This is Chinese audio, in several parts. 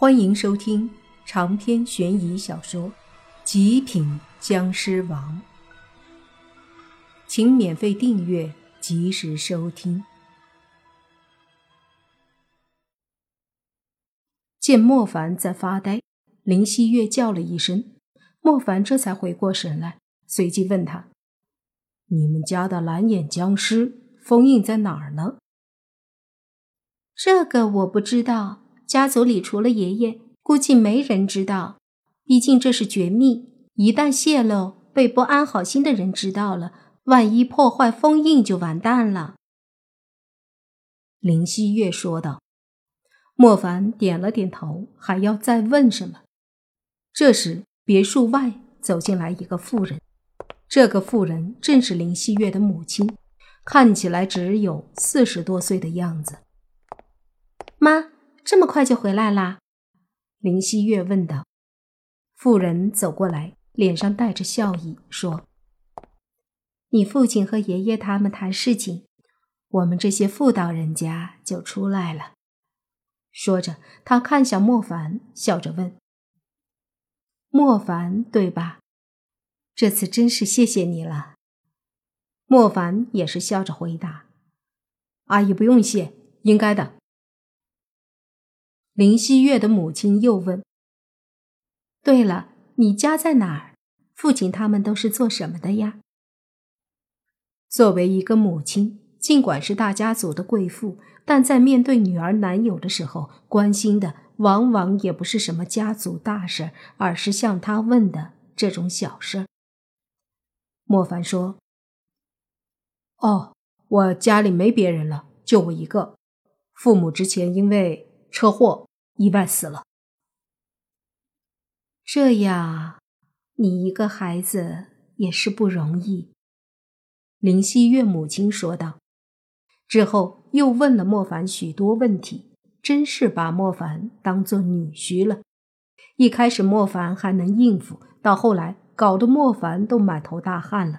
欢迎收听长篇悬疑小说《极品僵尸王》，请免费订阅，及时收听。见莫凡在发呆，林希月叫了一声，莫凡这才回过神来，随即问他：“你们家的蓝眼僵尸封印在哪儿呢？”这个我不知道。家族里除了爷爷，估计没人知道。毕竟这是绝密，一旦泄露，被不安好心的人知道了，万一破坏封印，就完蛋了。林希月说道。莫凡点了点头，还要再问什么？这时，别墅外走进来一个妇人，这个妇人正是林希月的母亲，看起来只有四十多岁的样子。妈。这么快就回来啦？林希月问道。妇人走过来，脸上带着笑意，说：“你父亲和爷爷他们谈事情，我们这些妇道人家就出来了。”说着，他看向莫凡，笑着问：“莫凡，对吧？这次真是谢谢你了。”莫凡也是笑着回答：“阿姨不用谢，应该的。”林希月的母亲又问：“对了，你家在哪儿？父亲他们都是做什么的呀？”作为一个母亲，尽管是大家族的贵妇，但在面对女儿男友的时候，关心的往往也不是什么家族大事，而是像他问的这种小事。莫凡说：“哦，我家里没别人了，就我一个。父母之前因为车祸。”意外死了。这样，你一个孩子也是不容易。”林希月母亲说道。之后又问了莫凡许多问题，真是把莫凡当做女婿了。一开始莫凡还能应付，到后来搞得莫凡都满头大汗了。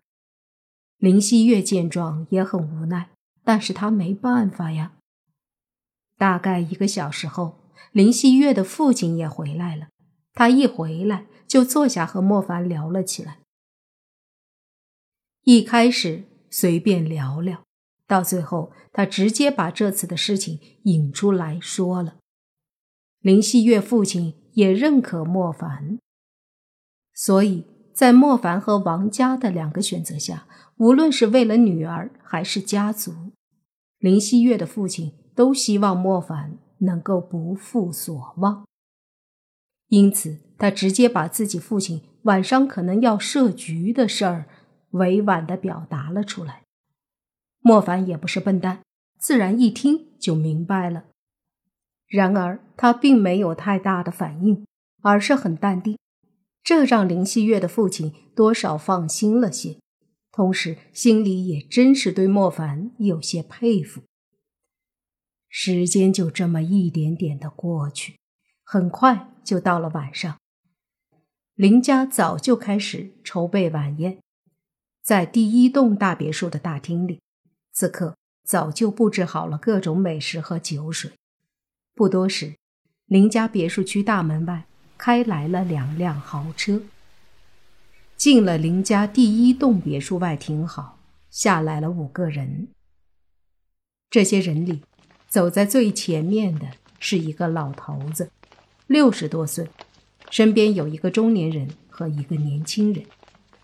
林希月见状也很无奈，但是他没办法呀。大概一个小时后。林希月的父亲也回来了，他一回来就坐下和莫凡聊了起来。一开始随便聊聊，到最后他直接把这次的事情引出来说了。林希月父亲也认可莫凡，所以在莫凡和王家的两个选择下，无论是为了女儿还是家族，林希月的父亲都希望莫凡。能够不负所望，因此他直接把自己父亲晚上可能要设局的事儿委婉的表达了出来。莫凡也不是笨蛋，自然一听就明白了。然而他并没有太大的反应，而是很淡定，这让林希月的父亲多少放心了些，同时心里也真是对莫凡有些佩服。时间就这么一点点的过去，很快就到了晚上。林家早就开始筹备晚宴，在第一栋大别墅的大厅里，此刻早就布置好了各种美食和酒水。不多时，林家别墅区大门外开来了两辆豪车。进了林家第一栋别墅外停好，下来了五个人。这些人里。走在最前面的是一个老头子，六十多岁，身边有一个中年人和一个年轻人，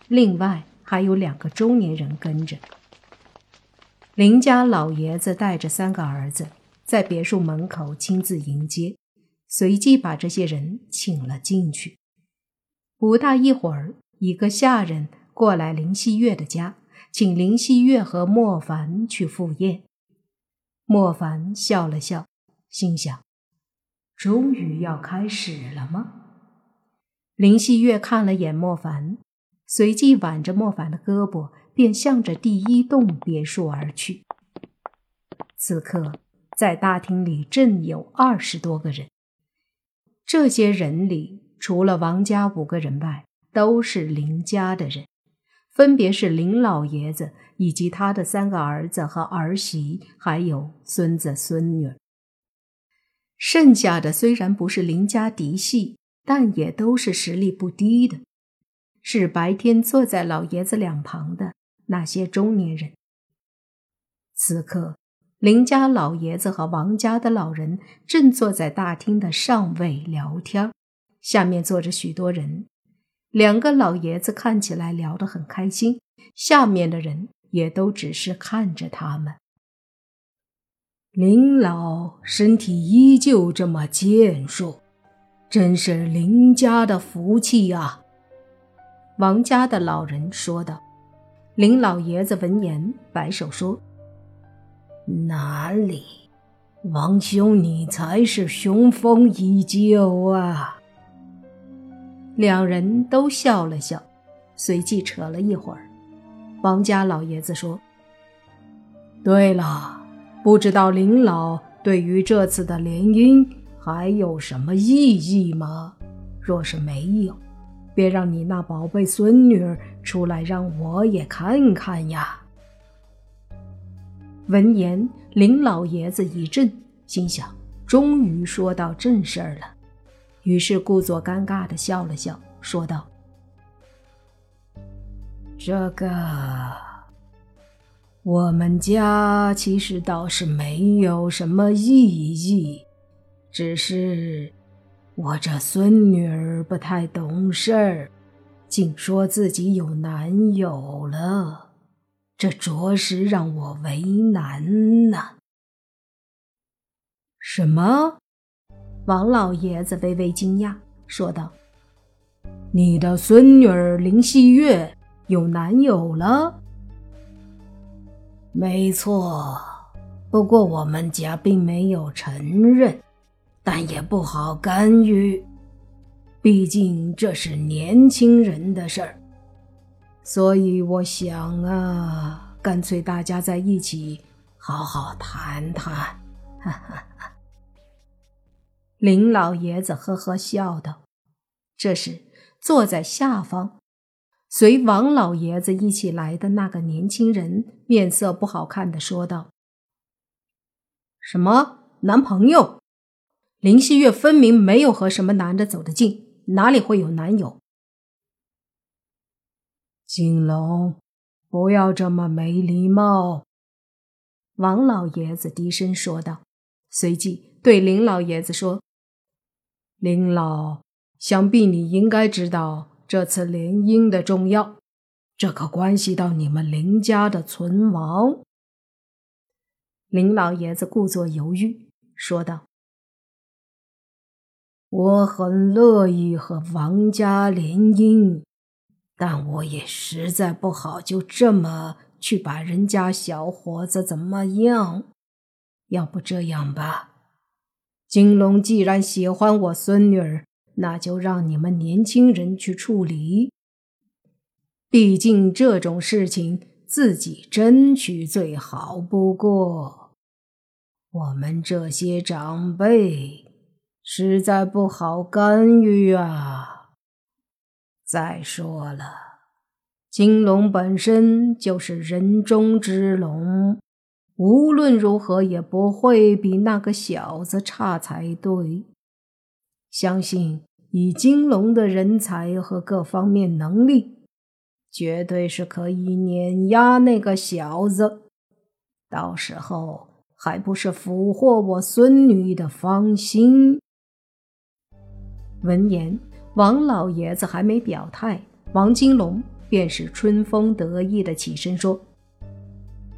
另外还有两个中年人跟着。林家老爷子带着三个儿子在别墅门口亲自迎接，随即把这些人请了进去。不大一会儿，一个下人过来林希月的家，请林希月和莫凡去赴宴。莫凡笑了笑，心想：“终于要开始了吗？”林希月看了眼莫凡，随即挽着莫凡的胳膊，便向着第一栋别墅而去。此刻，在大厅里正有二十多个人，这些人里除了王家五个人外，都是林家的人。分别是林老爷子以及他的三个儿子和儿媳，还有孙子孙女。剩下的虽然不是林家嫡系，但也都是实力不低的，是白天坐在老爷子两旁的那些中年人。此刻，林家老爷子和王家的老人正坐在大厅的上位聊天，下面坐着许多人。两个老爷子看起来聊得很开心，下面的人也都只是看着他们。林老身体依旧这么健硕，真是林家的福气啊！王家的老人说道。林老爷子闻言摆手说：“哪里，王兄你才是雄风依旧啊！”两人都笑了笑，随即扯了一会儿。王家老爷子说：“对了，不知道林老对于这次的联姻还有什么异议吗？若是没有，别让你那宝贝孙女儿出来让我也看看呀。”闻言，林老爷子一震，心想：终于说到正事儿了。于是故作尴尬的笑了笑，说道：“这个，我们家其实倒是没有什么异议，只是我这孙女儿不太懂事儿，竟说自己有男友了，这着实让我为难呐。”什么？王老爷子微微惊讶，说道：“你的孙女儿林希月有男友了？”“没错，不过我们家并没有承认，但也不好干预，毕竟这是年轻人的事儿。所以我想啊，干脆大家在一起好好谈谈。”。林老爷子呵呵笑道。这时，坐在下方，随王老爷子一起来的那个年轻人面色不好看的说道：“什么男朋友？林希月分明没有和什么男的走得近，哪里会有男友？”金龙，不要这么没礼貌。”王老爷子低声说道，随即对林老爷子说。林老，想必你应该知道这次联姻的重要，这可关系到你们林家的存亡。林老爷子故作犹豫，说道：“我很乐意和王家联姻，但我也实在不好就这么去把人家小伙子怎么样。要不这样吧。”金龙既然喜欢我孙女儿，那就让你们年轻人去处理。毕竟这种事情自己争取最好不过，我们这些长辈实在不好干预啊。再说了，金龙本身就是人中之龙。无论如何也不会比那个小子差才对。相信以金龙的人才和各方面能力，绝对是可以碾压那个小子。到时候还不是俘获我孙女的芳心？闻言，王老爷子还没表态，王金龙便是春风得意的起身说。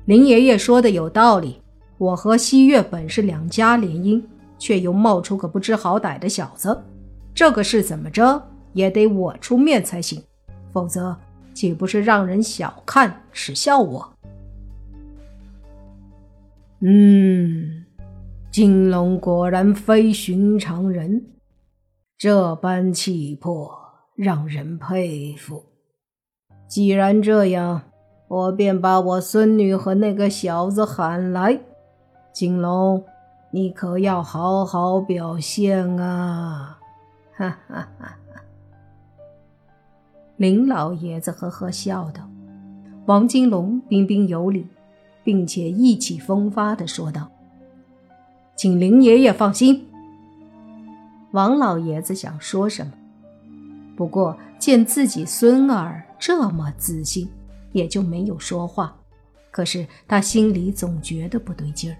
林爷爷说的有道理，我和西月本是两家联姻，却又冒出个不知好歹的小子，这个事怎么着也得我出面才行，否则岂不是让人小看耻笑我？嗯，金龙果然非寻常人，这般气魄让人佩服。既然这样。我便把我孙女和那个小子喊来，金龙，你可要好好表现啊！哈哈哈哈！林老爷子呵呵笑道。王金龙彬彬有礼，并且意气风发地说道：“请林爷爷放心，王老爷子想说什么，不过见自己孙儿这么自信，也就没有说话。可是他心里总觉得不对劲儿。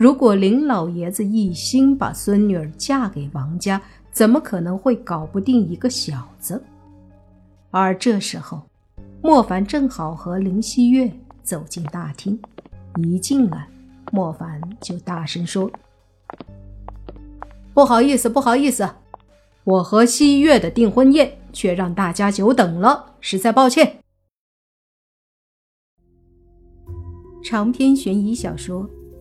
如果林老爷子一心把孙女儿嫁给王家，怎么可能会搞不定一个小子？而这时候，莫凡正好和林希月走进大厅，一进来，莫凡就大声说。不好意思，不好意思，我和西月的订婚宴却让大家久等了，实在抱歉。长篇悬疑小说《